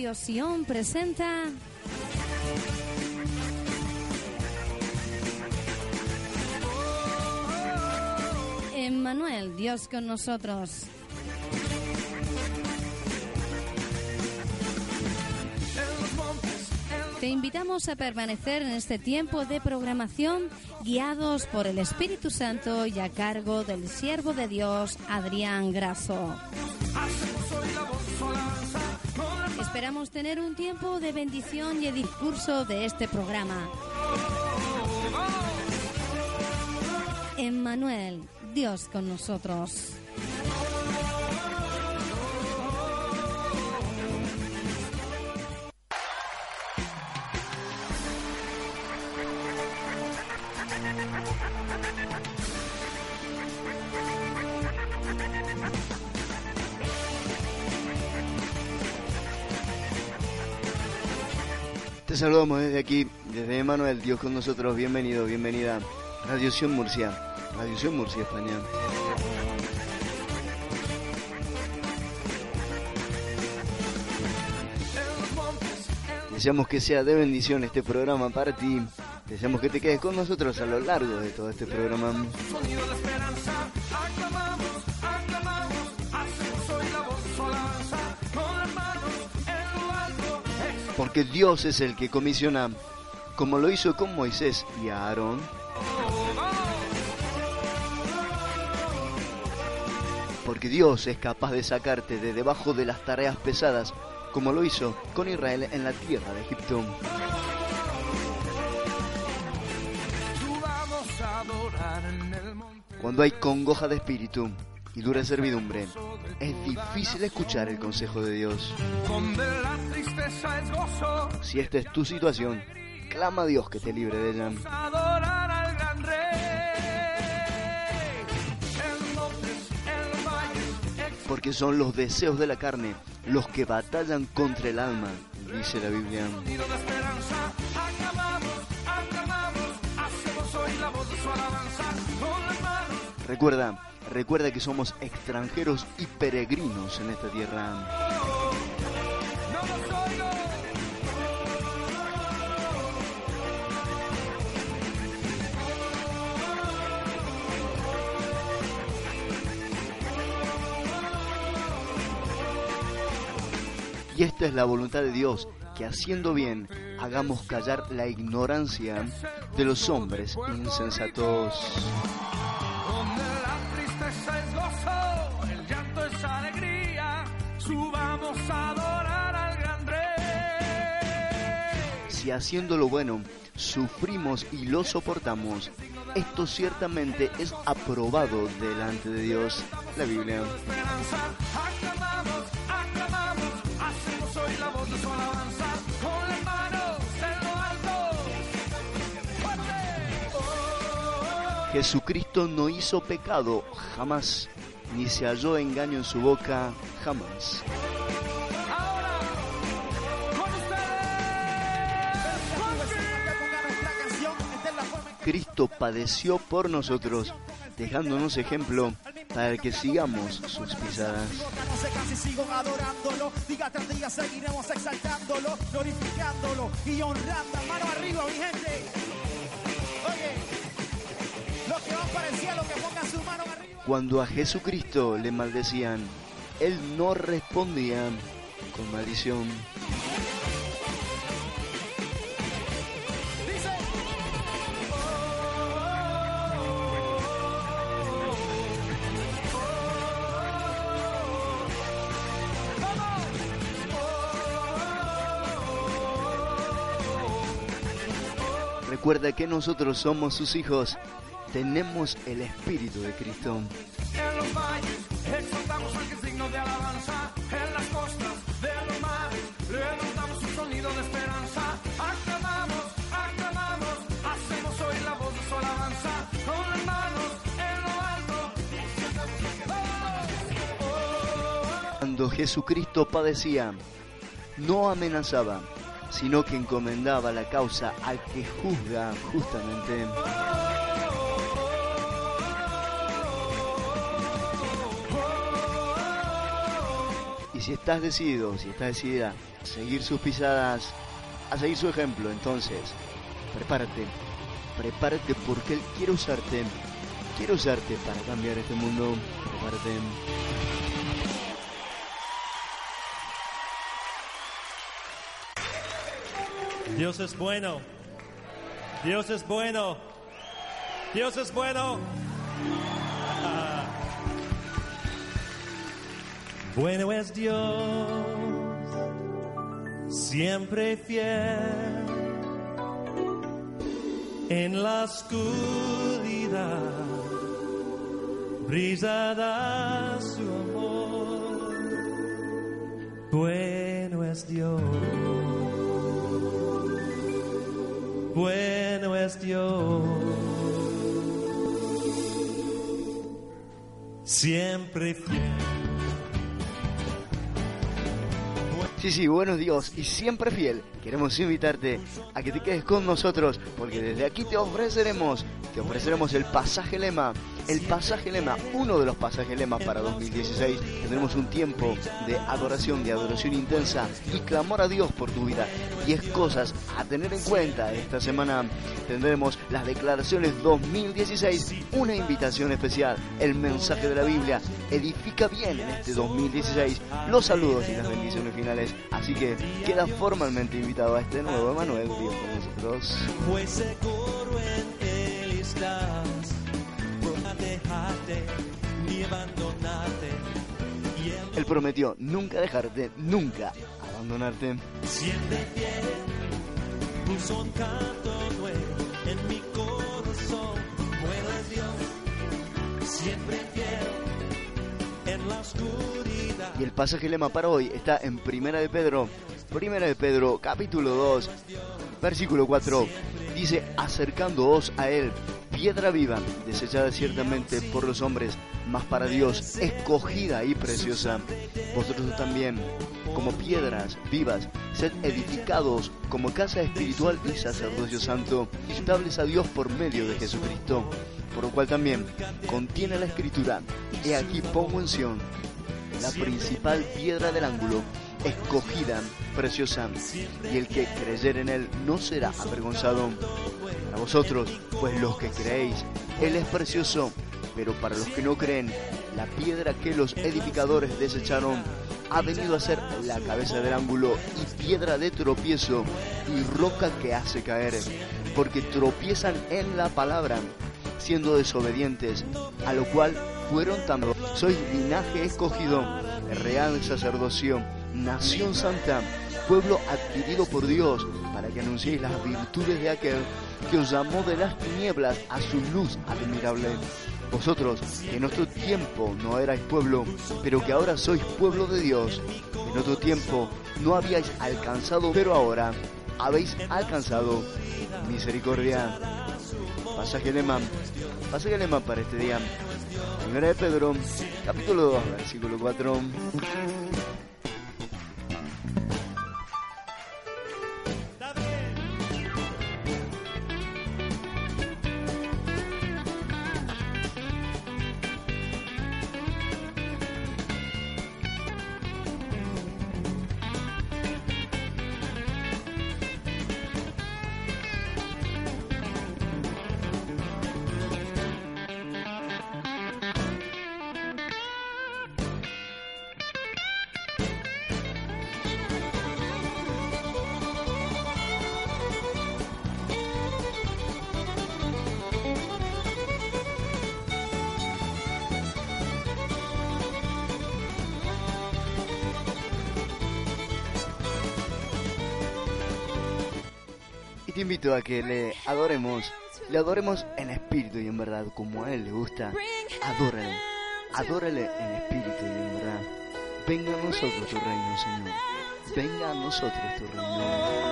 Sion presenta Emmanuel, Dios con nosotros. Te invitamos a permanecer en este tiempo de programación guiados por el Espíritu Santo y a cargo del siervo de Dios, Adrián Grasso. Esperamos tener un tiempo de bendición y de discurso de este programa. Emmanuel, Dios con nosotros. Te saludamos desde aquí, desde Emanuel, Dios con nosotros, bienvenido, bienvenida. Radio Sion Murcia, Radio Murcia, España. Deseamos que sea de bendición este programa para ti. Deseamos que te quedes con nosotros a lo largo de todo este programa. Porque Dios es el que comisiona, como lo hizo con Moisés y Aarón. Porque Dios es capaz de sacarte de debajo de las tareas pesadas, como lo hizo con Israel en la tierra de Egipto. Cuando hay congoja de espíritu y dura servidumbre, es difícil escuchar el consejo de Dios. Si esta es tu situación, clama a Dios que te libre de ella. Porque son los deseos de la carne los que batallan contra el alma, dice la Biblia. Recuerda, recuerda que somos extranjeros y peregrinos en esta tierra. Y esta es la voluntad de Dios, que haciendo bien hagamos callar la ignorancia de los hombres insensatos. Donde la tristeza es gozo, el llanto es alegría, subamos a adorar al gran rey. Si haciendo lo bueno sufrimos y lo soportamos, esto ciertamente es aprobado delante de Dios. La Biblia. Jesucristo no hizo pecado jamás, ni se halló engaño en su boca jamás. Cristo padeció por nosotros, dejándonos ejemplo para que sigamos sus pisadas. Seguiremos exaltándolo, glorificándolo y honrando. Mano arriba, mi gente. Para el cielo, que pongan su mano arriba. Cuando a Jesucristo le maldecían, él no respondía con maldición. Recuerda que nosotros somos sus hijos. Tenemos el Espíritu de Cristo. En los valles exaltamos es digno de alabanza. En las costas de los mares levantamos un sonido de esperanza. Aclamamos, aclamamos, hacemos hoy la voz de su alabanza. Con las manos en lo alto. Cuando Jesucristo padecía, no amenazaba, sino que encomendaba la causa al que juzga justamente. Si estás decidido, si estás decidida a seguir sus pisadas, a seguir su ejemplo, entonces, prepárate, prepárate porque Él quiere usarte, quiere usarte para cambiar este mundo, prepárate. Dios es bueno. Dios es bueno. Dios es bueno. Bueno es Dios, siempre fiel. En la oscuridad brillará su amor. Bueno es Dios. Bueno es Dios. Siempre fiel. Sí, sí, buenos Dios y siempre fiel. Queremos invitarte a que te quedes con nosotros porque desde aquí te ofreceremos, te ofreceremos el pasaje lema, el pasaje lema, uno de los pasajes lema para 2016. Tendremos un tiempo de adoración, de adoración intensa y clamor a Dios por tu vida. Y es cosas a tener en cuenta. Esta semana tendremos las declaraciones 2016, una invitación especial, el mensaje de la Biblia. Edifica bien en este 2016 los saludos y las bendiciones finales. Así que queda formalmente invitado a este nuevo Emanuel Dios con nosotros. Dejarte ni abandonarte. Y Él Él prometió nunca dejarte, nunca abandonarte. siempre fiel, un canto nuevo en mi corazón. Bueno es Dios, siempre fiel, en la oscuridad. Y el pasaje lema para hoy está en Primera de Pedro, Primera de Pedro, capítulo 2, versículo 4. Dice, acercándoos a él, piedra viva, desechada ciertamente por los hombres, mas para Dios escogida y preciosa. Vosotros también, como piedras vivas, sed edificados como casa espiritual y sacerdocio santo, estables a Dios por medio de Jesucristo. Por lo cual también contiene la escritura, he aquí pongo en la principal piedra del ángulo, escogida, preciosa, y el que creyere en él no será avergonzado. Para vosotros, pues los que creéis, él es precioso, pero para los que no creen, la piedra que los edificadores desecharon ha venido a ser la cabeza del ángulo y piedra de tropiezo y roca que hace caer, porque tropiezan en la palabra, siendo desobedientes, a lo cual fueron también. Sois linaje escogido, real sacerdocio, nación santa, pueblo adquirido por Dios, para que anunciéis las virtudes de aquel que os llamó de las tinieblas a su luz admirable. Vosotros, que en otro tiempo no erais pueblo, pero que ahora sois pueblo de Dios, en otro tiempo no habíais alcanzado, pero ahora habéis alcanzado misericordia. Pasaje lema, pasaje lema para este día. Primera de Pedro, capítulo 2, versículo 4. que le adoremos, le adoremos en espíritu y en verdad, como a Él le gusta. Adórale, adórale en espíritu y en verdad. Venga a nosotros tu reino, Señor. Venga a nosotros tu reino.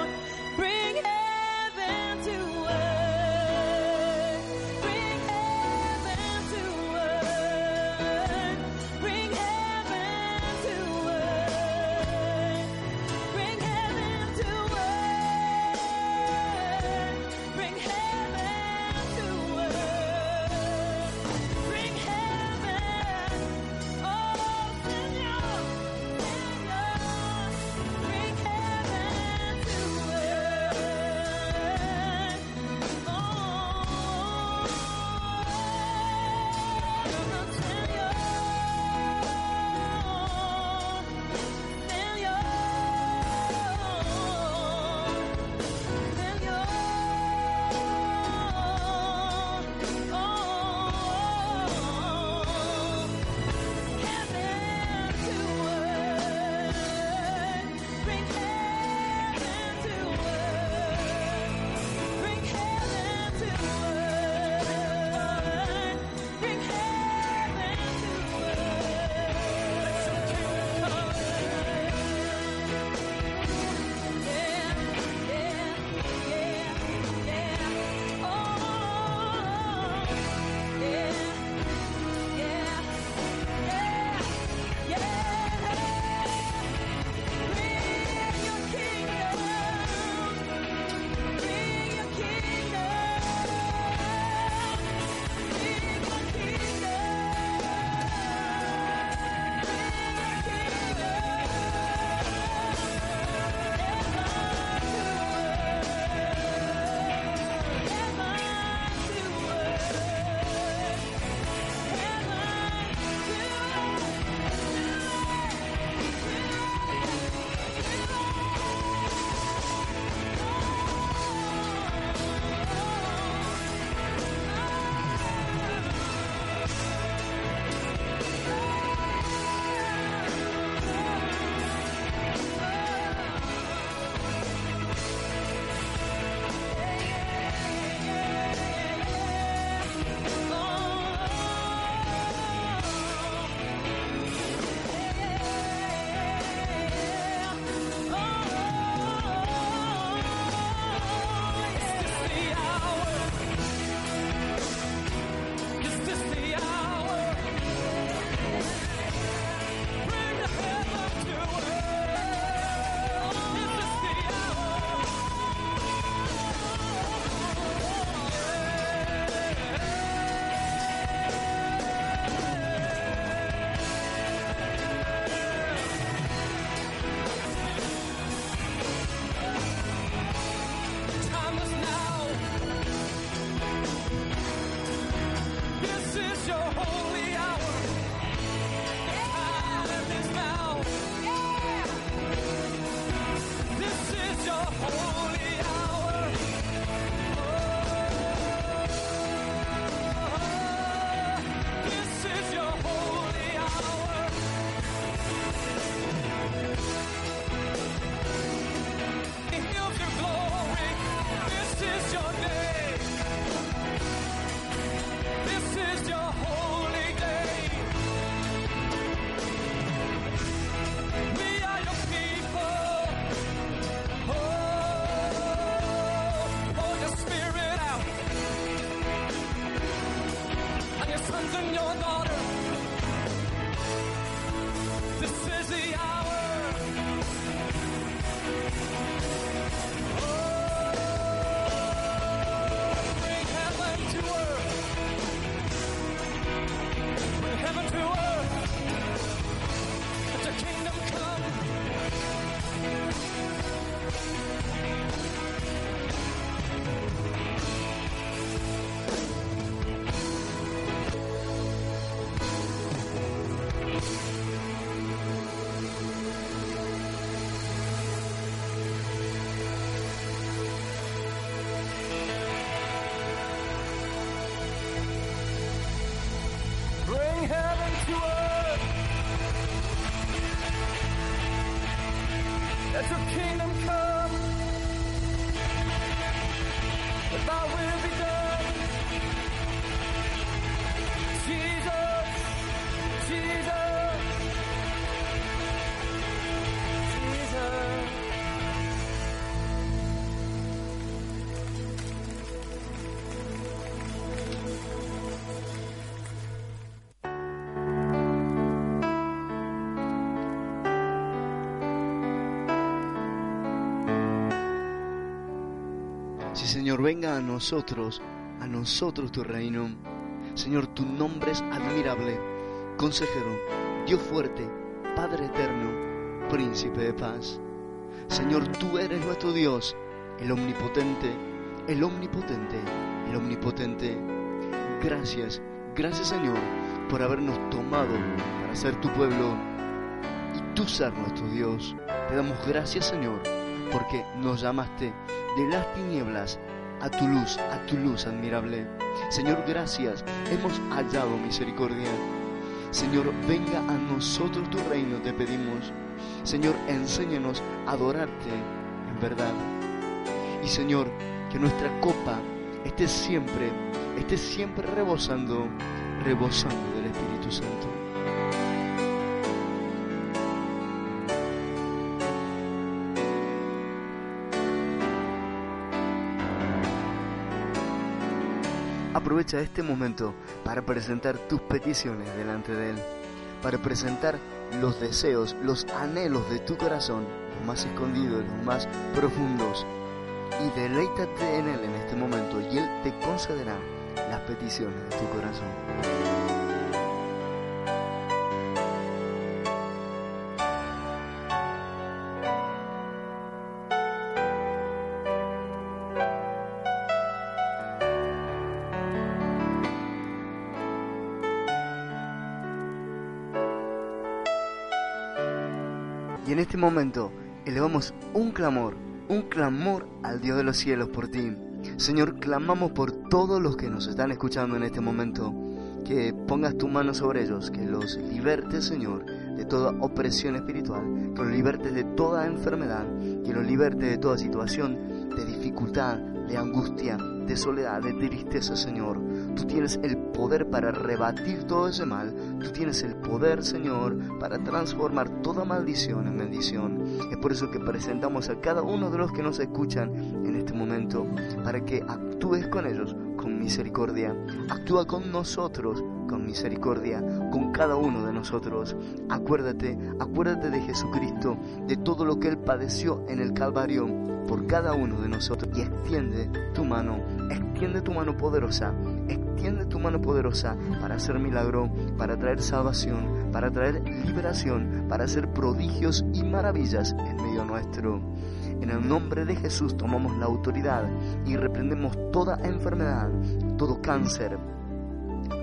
holy. That's a kingdom. Señor, venga a nosotros, a nosotros tu reino. Señor, tu nombre es admirable, consejero, Dios fuerte, Padre eterno, príncipe de paz. Señor, tú eres nuestro Dios, el omnipotente, el omnipotente, el omnipotente. Gracias, gracias Señor, por habernos tomado para ser tu pueblo y tú ser nuestro Dios. Te damos gracias Señor, porque nos llamaste de las tinieblas a tu luz, a tu luz admirable. Señor, gracias, hemos hallado misericordia. Señor, venga a nosotros tu reino, te pedimos. Señor, enséñanos a adorarte en verdad. Y Señor, que nuestra copa esté siempre, esté siempre rebosando, rebosando del Espíritu Santo. Aprovecha este momento para presentar tus peticiones delante de Él, para presentar los deseos, los anhelos de tu corazón, los más escondidos, los más profundos, y deleítate en Él en este momento y Él te concederá las peticiones de tu corazón. Este momento elevamos un clamor, un clamor al Dios de los cielos por ti. Señor, clamamos por todos los que nos están escuchando en este momento. Que pongas tu mano sobre ellos, que los libertes, Señor, de toda opresión espiritual, que los libertes de toda enfermedad, que los libertes de toda situación de dificultad, de angustia, de soledad, de tristeza, Señor. Tú tienes el poder para rebatir todo ese mal. Tú tienes el poder, Señor, para transformar toda maldición en bendición. Es por eso que presentamos a cada uno de los que nos escuchan en este momento, para que actúes con ellos con misericordia. Actúa con nosotros con misericordia, con cada uno de nosotros. Acuérdate, acuérdate de Jesucristo, de todo lo que Él padeció en el Calvario por cada uno de nosotros y extiende tu mano, extiende tu mano poderosa, extiende tu mano poderosa para hacer milagro, para traer salvación, para traer liberación, para hacer prodigios y maravillas en medio nuestro. En el nombre de Jesús tomamos la autoridad y reprendemos toda enfermedad, todo cáncer,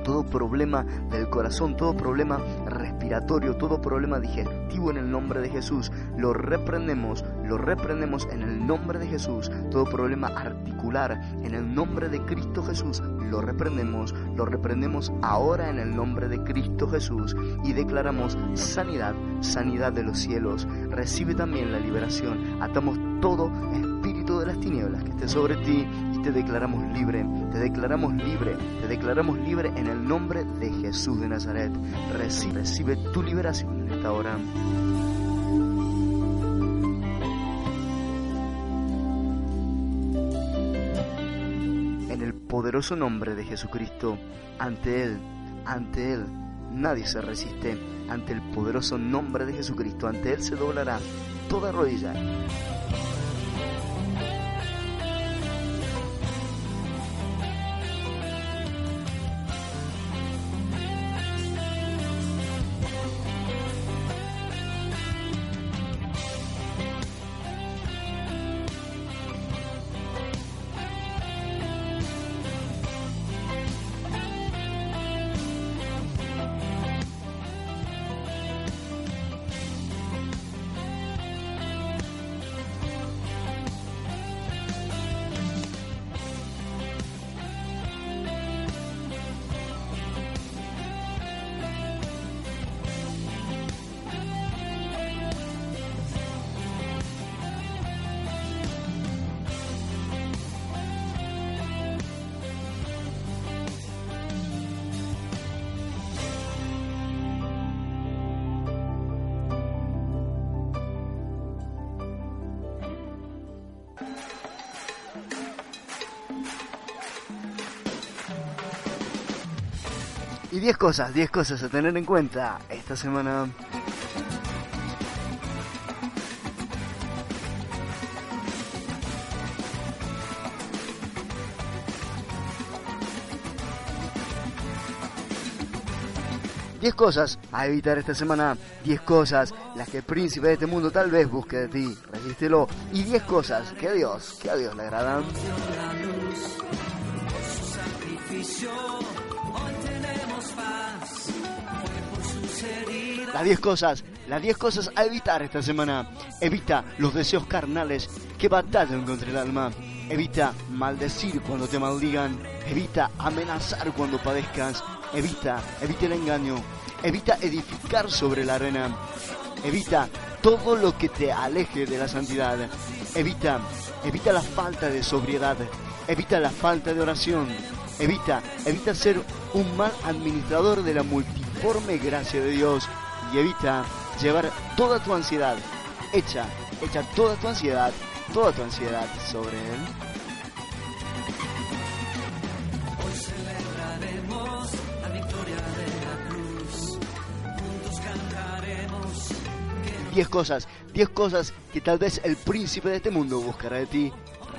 todo problema del corazón, todo problema respiratorio, todo problema digestivo en el nombre de Jesús. Lo reprendemos, lo reprendemos en el nombre de Jesús. Todo problema articular en el nombre de Cristo Jesús. Lo reprendemos, lo reprendemos ahora en el nombre de Cristo Jesús y declaramos sanidad, sanidad de los cielos. Recibe también la liberación. Atamos todo espíritu de las tinieblas que esté sobre ti y te declaramos libre, te declaramos libre, te declaramos libre en el nombre de Jesús de Nazaret. Recibe, recibe tu liberación en esta hora. Poderoso nombre de Jesucristo, ante Él, ante Él, nadie se resiste. Ante el poderoso nombre de Jesucristo, ante Él se doblará toda rodilla Y 10 cosas, 10 cosas a tener en cuenta esta semana. Diez cosas a evitar esta semana, 10 cosas las que el príncipe de este mundo tal vez busque de ti, resístelo, y 10 cosas que a Dios, que a Dios le agradan. Las 10 cosas, las 10 cosas a evitar esta semana. Evita los deseos carnales que batallan contra el alma. Evita maldecir cuando te maldigan. Evita amenazar cuando padezcas. Evita, evita el engaño. Evita edificar sobre la arena. Evita todo lo que te aleje de la santidad. Evita, evita la falta de sobriedad. Evita la falta de oración. Evita, evita ser un mal administrador de la multiforme gracia de Dios y evita llevar toda tu ansiedad, echa, echa toda tu ansiedad, toda tu ansiedad sobre él. Hoy celebraremos la victoria de la cruz. Juntos cantaremos. 10 cosas, 10 cosas que tal vez el príncipe de este mundo buscará de ti.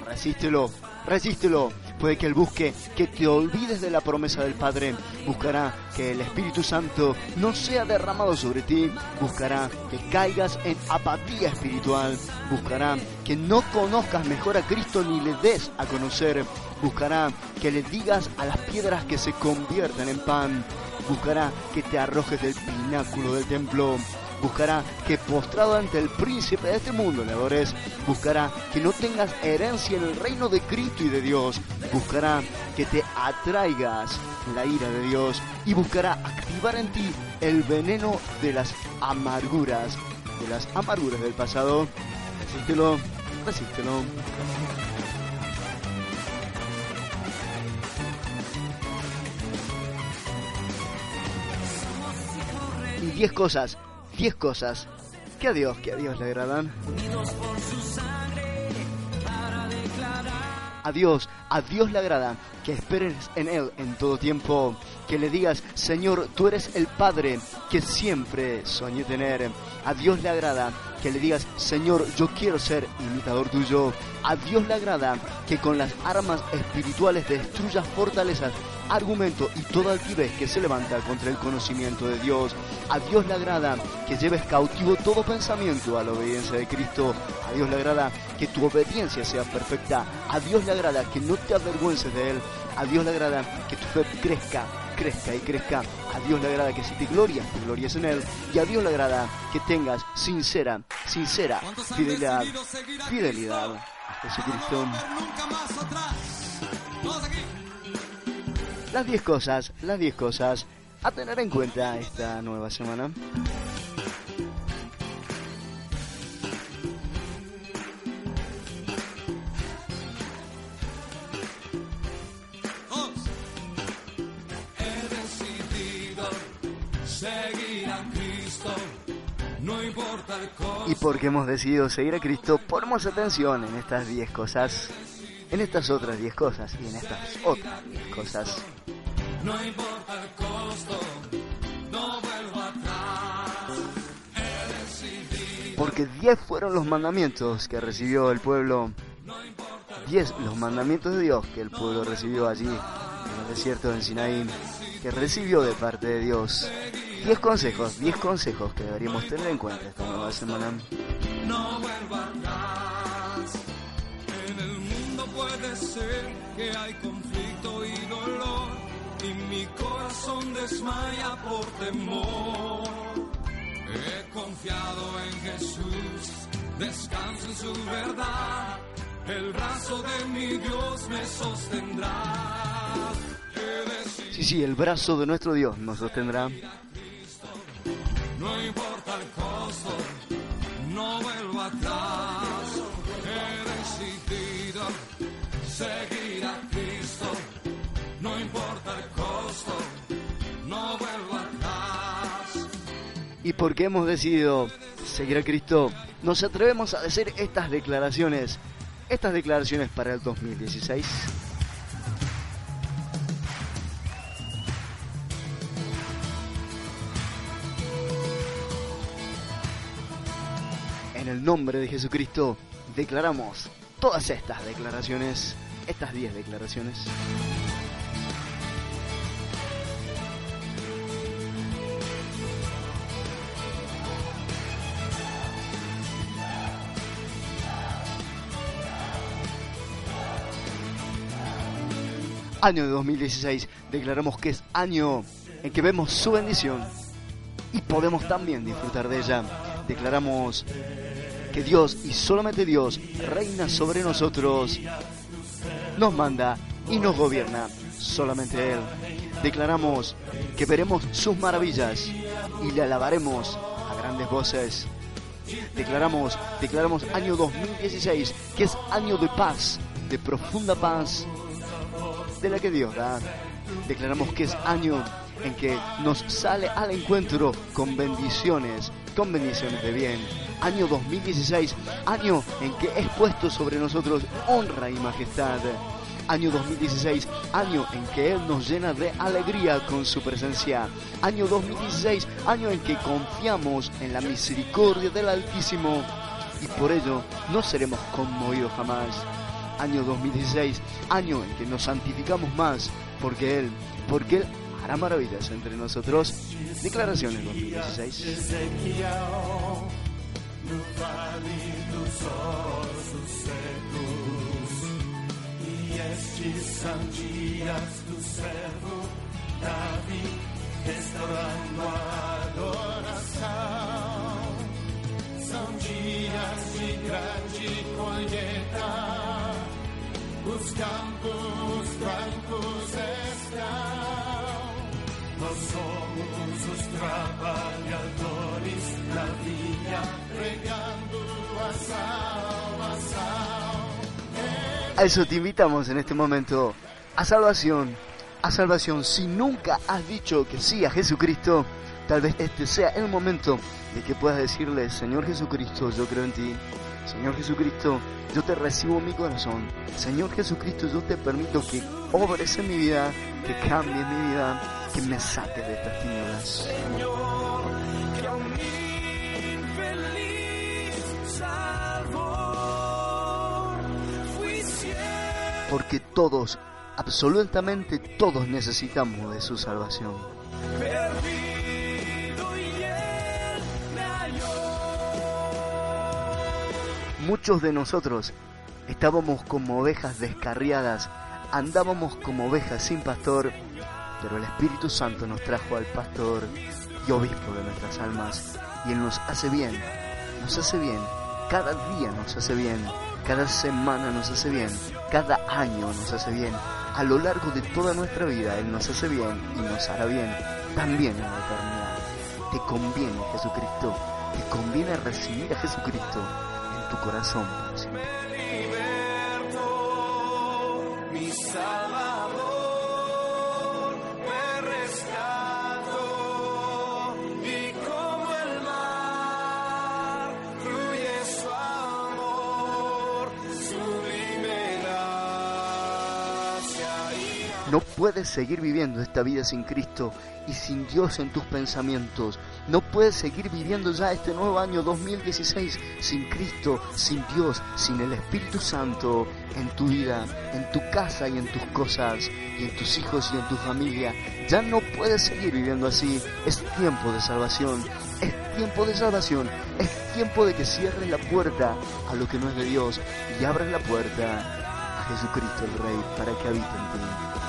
Resístelo, resístelo. Puede que él busque que te olvides de la promesa del Padre. Buscará que el Espíritu Santo no sea derramado sobre ti. Buscará que caigas en apatía espiritual. Buscará que no conozcas mejor a Cristo ni le des a conocer. Buscará que le digas a las piedras que se conviertan en pan. Buscará que te arrojes del pináculo del templo buscará que postrado ante el príncipe de este mundo le adores, buscará que no tengas herencia en el reino de Cristo y de Dios, buscará que te atraigas la ira de Dios y buscará activar en ti el veneno de las amarguras, de las amarguras del pasado. Resístelo, resístelo. Y 10 cosas 10 cosas que a Dios, que a Dios le agradan. A Dios, a Dios le agrada que esperes en Él en todo tiempo, que le digas, Señor, tú eres el Padre que siempre soñé tener. A Dios le agrada que le digas, Señor, yo quiero ser imitador tuyo. A Dios le agrada que con las armas espirituales destruyas fortalezas, argumentos y toda altivez que se levanta contra el conocimiento de Dios. A Dios le agrada que lleves cautivo todo pensamiento a la obediencia de Cristo. A Dios le agrada que tu obediencia sea perfecta. A Dios le agrada que no te avergüences de Él. A Dios le agrada que tu fe crezca, crezca y crezca. A Dios le agrada que si te glorias, te glories en Él. Y a Dios le agrada que tengas sincera, sincera fidelidad, fidelidad a Jesucristo. Las 10 cosas, las 10 cosas a tener en cuenta esta nueva semana. Y porque hemos decidido seguir a Cristo, ponemos atención en estas 10 cosas, en estas otras 10 cosas y en estas otras 10 cosas. No importa el costo. No vuelvo atrás. He. Porque 10 fueron los mandamientos que recibió el pueblo. 10 los mandamientos de Dios que el pueblo recibió allí, en el desierto de Sinaí, que recibió de parte de Dios. 10 consejos, 10 consejos que deberíamos tener en cuenta esta nueva semana. no vuelvo atrás. En el mundo puede ser que hay conflicto corazón desmaya por temor. He confiado en Jesús, descanso en su verdad. El brazo de mi Dios me sostendrá. Sí, sí, el brazo de nuestro Dios nos sostendrá. No importa el costo, no vuelvo atrás. He decidido Y porque hemos decidido seguir a Cristo, nos atrevemos a decir estas declaraciones. Estas declaraciones para el 2016. En el nombre de Jesucristo declaramos todas estas declaraciones, estas 10 declaraciones. Año de 2016. Declaramos que es año en que vemos su bendición y podemos también disfrutar de ella. Declaramos que Dios y solamente Dios reina sobre nosotros, nos manda y nos gobierna solamente Él. Declaramos que veremos sus maravillas y le alabaremos a grandes voces. Declaramos, declaramos año 2016, que es año de paz, de profunda paz, de la que Dios da. Declaramos que es año en que nos sale al encuentro con bendiciones, con bendiciones de bien. Año 2016, año en que es puesto sobre nosotros honra y majestad. Año 2016, año en que Él nos llena de alegría con su presencia. Año 2016, año en que confiamos en la misericordia del Altísimo y por ello no seremos conmovidos jamás. Año 2016, año en que nos santificamos más porque Él, porque Él hará maravillas entre nosotros. Declaraciones 2016. no vale dos ossos secos. E estes são do servo Davi, restaurando a adoração. São dias de grande colheita, os campos brancos estão. Nós somos os trabalhadores da vinha, regando a salvação. A eso te invitamos en este momento a salvación, a salvación. Si nunca has dicho que sí a Jesucristo, tal vez este sea el momento de que puedas decirle, Señor Jesucristo, yo creo en ti. Señor Jesucristo, yo te recibo mi corazón. Señor Jesucristo, yo te permito que obres en mi vida, que cambies mi vida, que me saques de estas tinieblas. Porque todos, absolutamente todos necesitamos de su salvación. Muchos de nosotros estábamos como ovejas descarriadas, andábamos como ovejas sin pastor, pero el Espíritu Santo nos trajo al pastor y obispo de nuestras almas, y Él nos hace bien, nos hace bien, cada día nos hace bien, cada semana nos hace bien, cada año nos hace bien, a lo largo de toda nuestra vida Él nos hace bien y nos hará bien, también en la eternidad. Te conviene Jesucristo, te conviene recibir a Jesucristo tu corazón siempre. libertó, mi Salvador me rescató y como el mar fluye su amor, sublime gracia No puedes seguir viviendo esta vida sin Cristo y sin Dios en tus pensamientos. No puedes seguir viviendo ya este nuevo año 2016 sin Cristo, sin Dios, sin el Espíritu Santo en tu vida, en tu casa y en tus cosas, y en tus hijos y en tu familia. Ya no puedes seguir viviendo así. Es tiempo de salvación. Es tiempo de salvación. Es tiempo de que cierres la puerta a lo que no es de Dios y abras la puerta a Jesucristo el Rey para que habite en ti.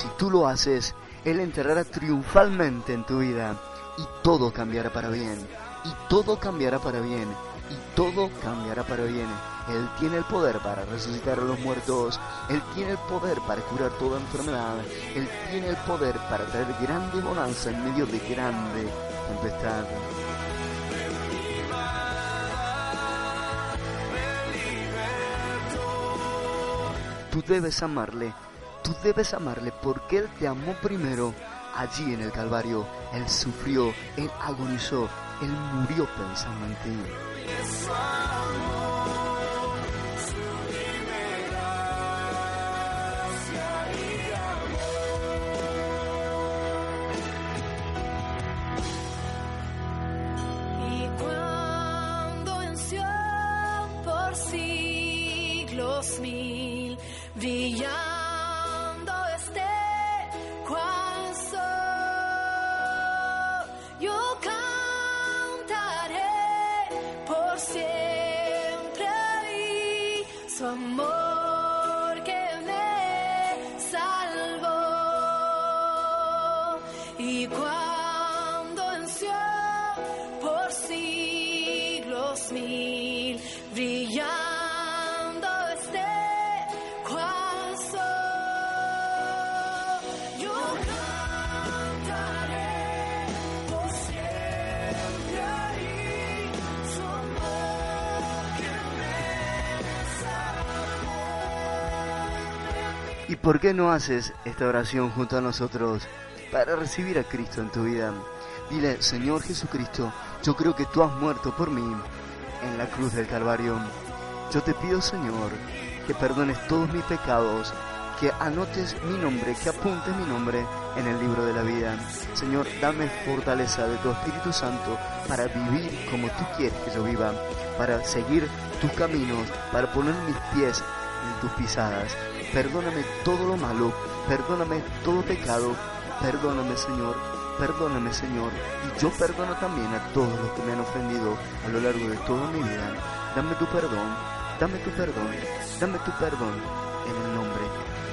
Si tú lo haces, Él entrará triunfalmente en tu vida y todo cambiará para bien. Y todo cambiará para bien. Y todo cambiará para bien. Él tiene el poder para resucitar a los muertos. Él tiene el poder para curar toda enfermedad. Él tiene el poder para traer grande bonanza en medio de grande tempestad. Tú debes amarle, tú debes amarle porque Él te amó primero. Allí en el Calvario, Él sufrió, Él agonizó, Él murió pensando en ti. ¿Y por qué no haces esta oración junto a nosotros para recibir a Cristo en tu vida? Dile, Señor Jesucristo, yo creo que tú has muerto por mí en la cruz del Calvario. Yo te pido, Señor, que perdones todos mis pecados, que anotes mi nombre, que apuntes mi nombre en el libro de la vida. Señor, dame fortaleza de tu Espíritu Santo para vivir como tú quieres que yo viva, para seguir tus caminos, para poner mis pies en tus pisadas. Perdóname todo lo malo, perdóname todo pecado, perdóname Señor, perdóname Señor, y yo perdono también a todos los que me han ofendido a lo largo de toda mi vida. Dame tu perdón, dame tu perdón, dame tu perdón en el nombre,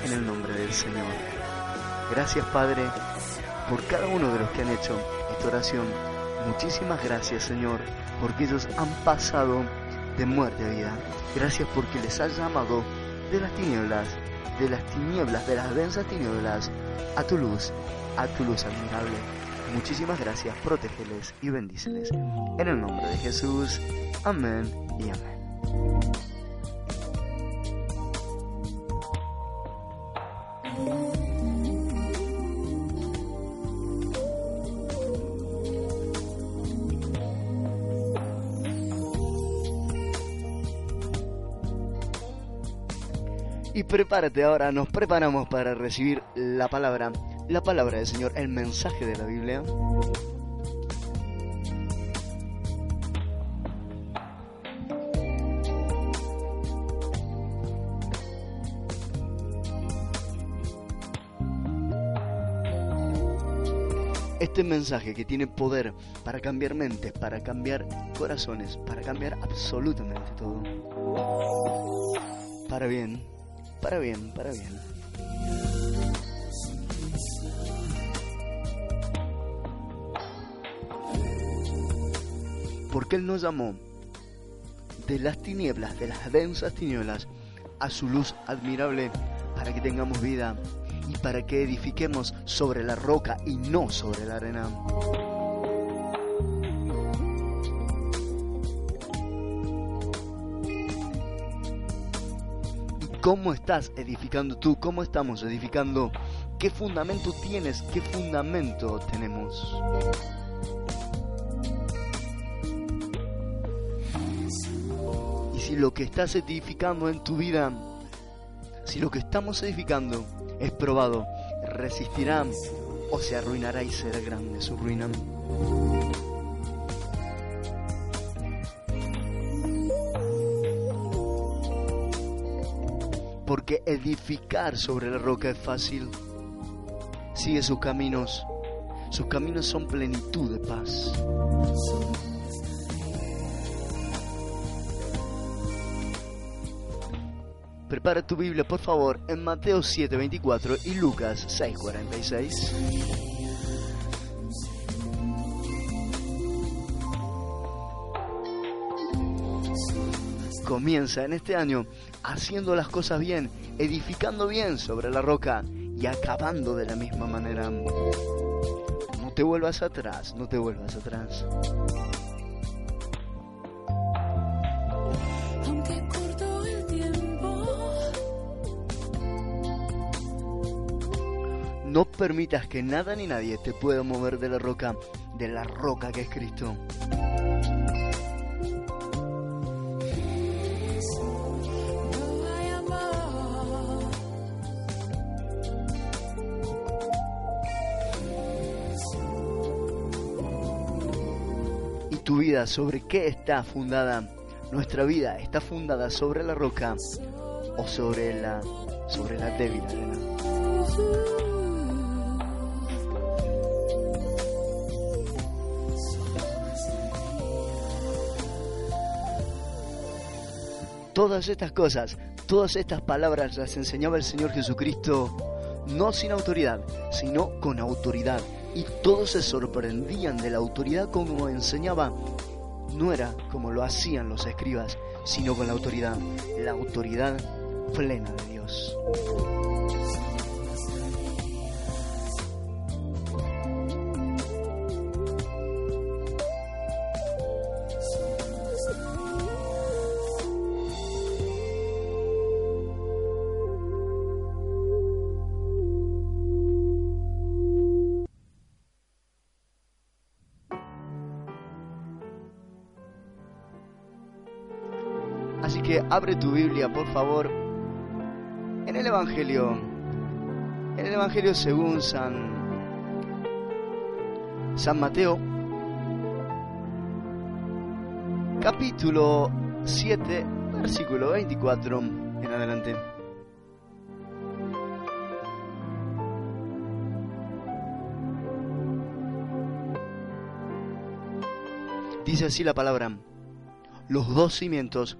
en el nombre del Señor. Gracias Padre por cada uno de los que han hecho esta oración. Muchísimas gracias Señor, porque ellos han pasado de muerte a vida. Gracias porque les has llamado de las tinieblas, de las tinieblas, de las densas tinieblas, a tu luz, a tu luz admirable. Muchísimas gracias, protégeles y bendíceles. En el nombre de Jesús, amén y amén. Y prepárate ahora, nos preparamos para recibir la palabra, la palabra del Señor, el mensaje de la Biblia. Este mensaje que tiene poder para cambiar mentes, para cambiar corazones, para cambiar absolutamente todo. Para bien, para bien, para bien. Porque Él nos llamó de las tinieblas, de las densas tinieblas, a su luz admirable, para que tengamos vida y para que edifiquemos sobre la roca y no sobre la arena. ¿Cómo estás edificando tú? ¿Cómo estamos edificando? ¿Qué fundamento tienes? ¿Qué fundamento tenemos? Y si lo que estás edificando en tu vida, si lo que estamos edificando es probado, resistirá o se arruinará y será grande su ruina. Porque edificar sobre la roca es fácil. Sigue sus caminos. Sus caminos son plenitud de paz. Prepara tu Biblia, por favor, en Mateo 7:24 y Lucas 6:46. Comienza en este año haciendo las cosas bien, edificando bien sobre la roca y acabando de la misma manera. No te vuelvas atrás, no te vuelvas atrás. No permitas que nada ni nadie te pueda mover de la roca, de la roca que es Cristo. Sobre qué está fundada? Nuestra vida está fundada sobre la roca o sobre la sobre la débil. Todas estas cosas, todas estas palabras las enseñaba el Señor Jesucristo, no sin autoridad, sino con autoridad. Y todos se sorprendían de la autoridad como enseñaba. No era como lo hacían los escribas, sino con la autoridad, la autoridad plena de Dios. Abre tu Biblia, por favor, en el Evangelio, en el Evangelio según San, San Mateo, capítulo 7, versículo 24 en adelante. Dice así la palabra, los dos cimientos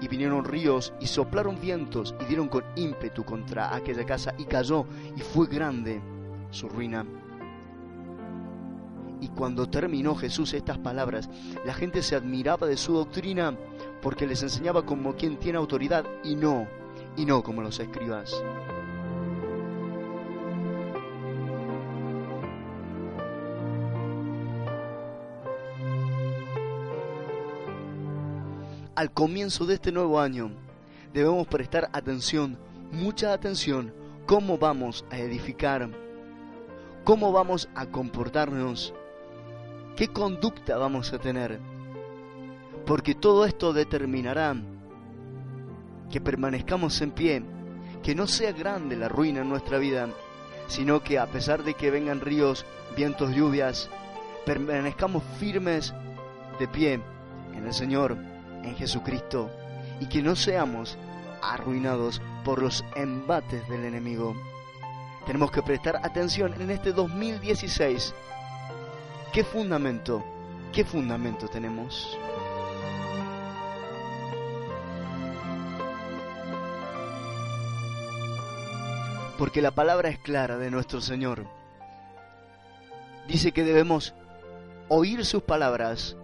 y vinieron ríos y soplaron vientos y dieron con ímpetu contra aquella casa y cayó y fue grande su ruina. Y cuando terminó Jesús estas palabras, la gente se admiraba de su doctrina porque les enseñaba como quien tiene autoridad y no, y no como los escribas. Al comienzo de este nuevo año debemos prestar atención, mucha atención, cómo vamos a edificar, cómo vamos a comportarnos, qué conducta vamos a tener, porque todo esto determinará que permanezcamos en pie, que no sea grande la ruina en nuestra vida, sino que a pesar de que vengan ríos, vientos, lluvias, permanezcamos firmes de pie en el Señor en Jesucristo y que no seamos arruinados por los embates del enemigo. Tenemos que prestar atención en este 2016. ¿Qué fundamento? ¿Qué fundamento tenemos? Porque la palabra es clara de nuestro Señor. Dice que debemos oír sus palabras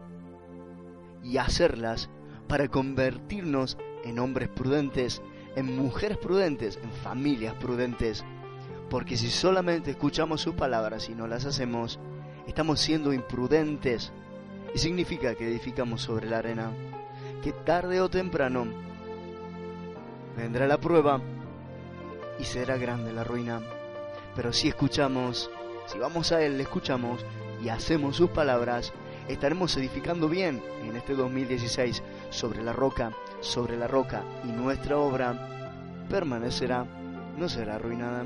y hacerlas para convertirnos en hombres prudentes, en mujeres prudentes, en familias prudentes. Porque si solamente escuchamos sus palabras y no las hacemos, estamos siendo imprudentes. Y significa que edificamos sobre la arena. Que tarde o temprano vendrá la prueba y será grande la ruina. Pero si escuchamos, si vamos a Él, le escuchamos y hacemos sus palabras, estaremos edificando bien en este 2016 sobre la roca, sobre la roca y nuestra obra permanecerá, no será arruinada.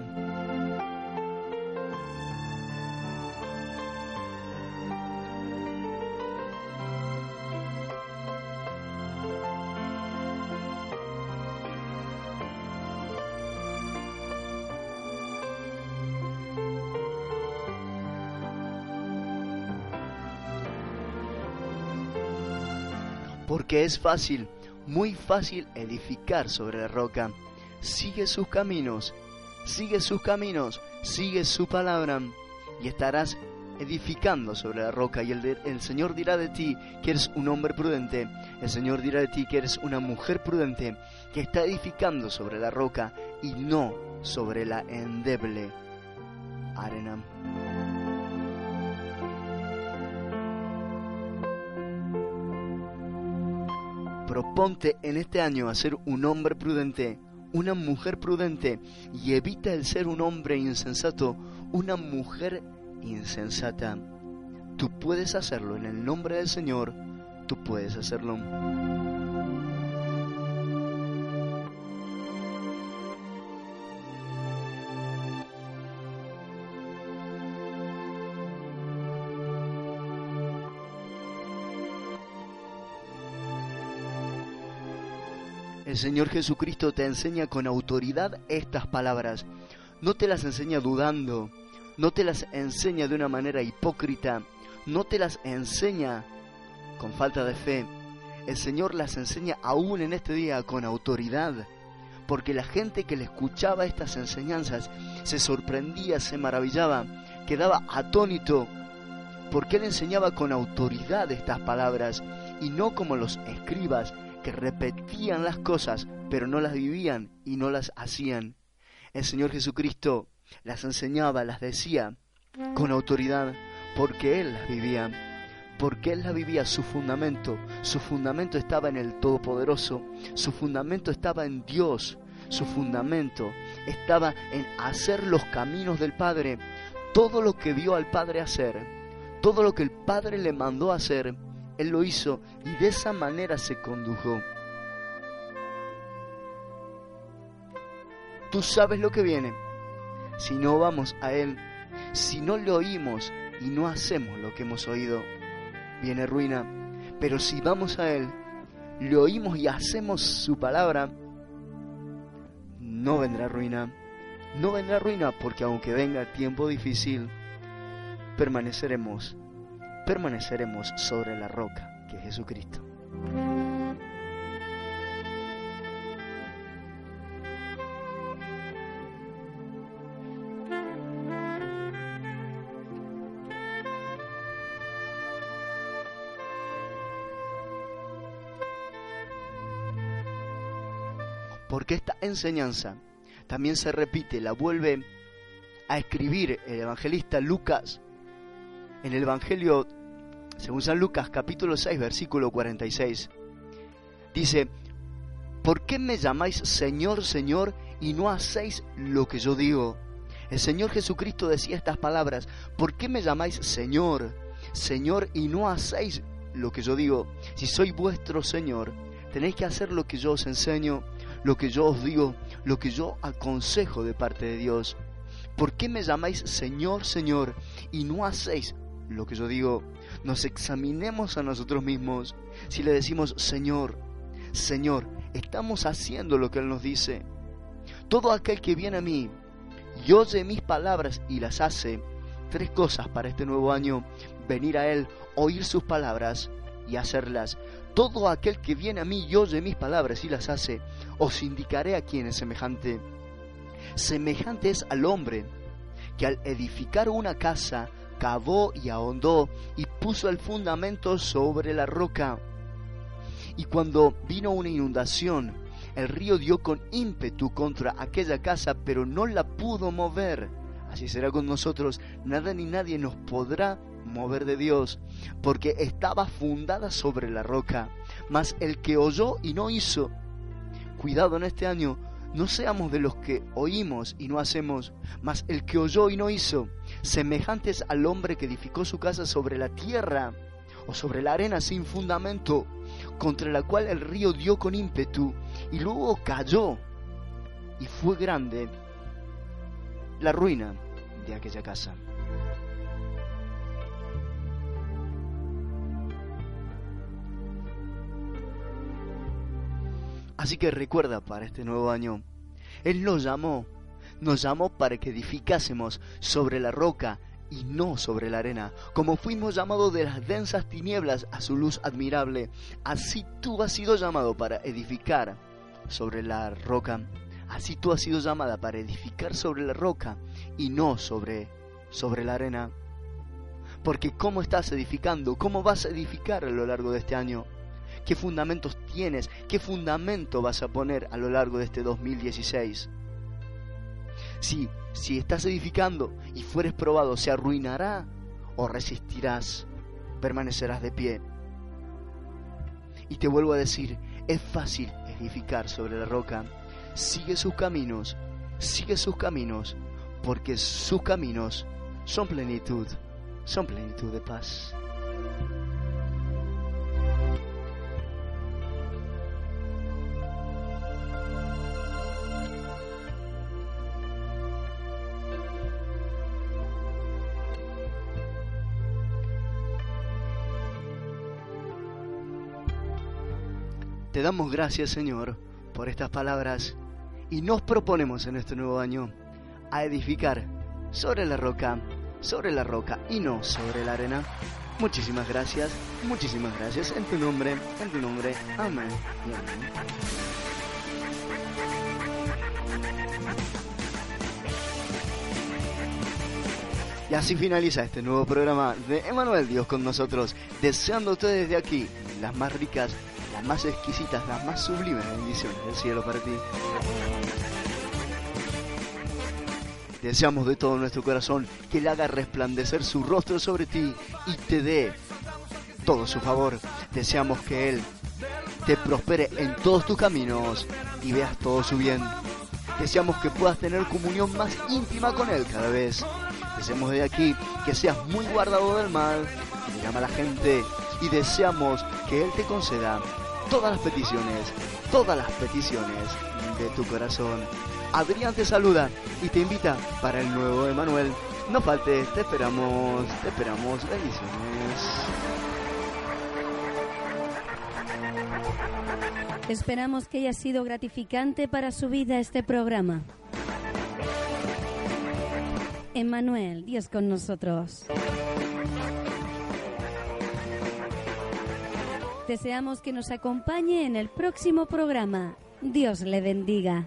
Porque es fácil, muy fácil edificar sobre la roca. Sigue sus caminos, sigue sus caminos, sigue su palabra y estarás edificando sobre la roca y el, el, Señor dirá de ti que eres un hombre prudente, el Señor dirá de ti que eres una mujer prudente que está edificando sobre la roca y no sobre la endeble arena. Proponte en este año a ser un hombre prudente, una mujer prudente y evita el ser un hombre insensato, una mujer insensata. Tú puedes hacerlo en el nombre del Señor, tú puedes hacerlo. El Señor Jesucristo te enseña con autoridad estas palabras. No te las enseña dudando, no te las enseña de una manera hipócrita, no te las enseña con falta de fe. El Señor las enseña aún en este día con autoridad, porque la gente que le escuchaba estas enseñanzas se sorprendía, se maravillaba, quedaba atónito, porque Él enseñaba con autoridad estas palabras y no como los escribas que repetían las cosas pero no las vivían y no las hacían. El Señor Jesucristo las enseñaba, las decía con autoridad porque Él las vivía, porque Él las vivía su fundamento, su fundamento estaba en el Todopoderoso, su fundamento estaba en Dios, su fundamento estaba en hacer los caminos del Padre, todo lo que vio al Padre hacer, todo lo que el Padre le mandó hacer, Él lo hizo y de esa manera se condujo. Tú sabes lo que viene. Si no vamos a Él, si no le oímos y no hacemos lo que hemos oído, viene ruina. Pero si vamos a Él, le oímos y hacemos su palabra, no vendrá ruina. No vendrá ruina porque aunque venga tiempo difícil, permaneceremos, permaneceremos sobre la roca que es Jesucristo. Porque esta enseñanza también se repite, la vuelve a escribir el evangelista Lucas en el Evangelio, según San Lucas capítulo 6, versículo 46. Dice, ¿por qué me llamáis Señor, Señor y no hacéis lo que yo digo? El Señor Jesucristo decía estas palabras, ¿por qué me llamáis Señor, Señor y no hacéis lo que yo digo? Si soy vuestro Señor, tenéis que hacer lo que yo os enseño, lo que yo os digo, lo que yo aconsejo de parte de Dios. ¿Por qué me llamáis Señor, Señor y no hacéis lo que yo digo? Nos examinemos a nosotros mismos. Si le decimos Señor, Señor, estamos haciendo lo que Él nos dice. Todo aquel que viene a mí y oye mis palabras y las hace, tres cosas para este nuevo año, venir a Él, oír sus palabras y hacerlas. Todo aquel que viene a mí y oye mis palabras y las hace, os indicaré a quién es semejante. Semejante es al hombre que al edificar una casa cavó y ahondó y puso el fundamento sobre la roca. Y cuando vino una inundación, el río dio con ímpetu contra aquella casa, pero no la pudo mover. Así será con nosotros, nada ni nadie nos podrá mover de Dios, porque estaba fundada sobre la roca. Mas el que oyó y no hizo, cuidado en este año, no seamos de los que oímos y no hacemos, mas el que oyó y no hizo, semejantes al hombre que edificó su casa sobre la tierra o sobre la arena sin fundamento, contra la cual el río dio con ímpetu y luego cayó, y fue grande la ruina de aquella casa. Así que recuerda para este nuevo año, Él nos llamó, nos llamó para que edificásemos sobre la roca y no sobre la arena. Como fuimos llamados de las densas tinieblas a su luz admirable, así tú has sido llamado para edificar sobre la roca. Así tú has sido llamada para edificar sobre la roca y no sobre, sobre la arena. Porque ¿cómo estás edificando? ¿Cómo vas a edificar a lo largo de este año? ¿Qué fundamentos tienes? ¿Qué fundamento vas a poner a lo largo de este 2016? Si, si estás edificando y fueres probado, ¿se arruinará o resistirás? Permanecerás de pie. Y te vuelvo a decir, es fácil edificar sobre la roca. Sigue sus caminos, sigue sus caminos, porque sus caminos son plenitud, son plenitud de paz. Te damos gracias, Señor, por estas palabras y nos proponemos en este nuevo año a edificar sobre la roca, sobre la roca y no sobre la arena. Muchísimas gracias, muchísimas gracias en tu nombre, en tu nombre. Amén y amén. Y así finaliza este nuevo programa de Emanuel Dios con nosotros, deseándote desde aquí las más ricas, las más exquisitas, las más sublimes bendiciones del cielo para ti. Deseamos de todo nuestro corazón que Él haga resplandecer su rostro sobre ti y te dé todo su favor. Deseamos que Él te prospere en todos tus caminos y veas todo su bien. Deseamos que puedas tener comunión más íntima con Él cada vez. Deseamos de aquí que seas muy guardado del mal, que llama a la gente y deseamos que Él te conceda todas las peticiones, todas las peticiones de tu corazón. Adrián te saluda y te invita para el nuevo Emanuel. No faltes, te esperamos, te esperamos. Bendiciones. Esperamos que haya sido gratificante para su vida este programa. Emmanuel, Dios con nosotros. Deseamos que nos acompañe en el próximo programa. Dios le bendiga.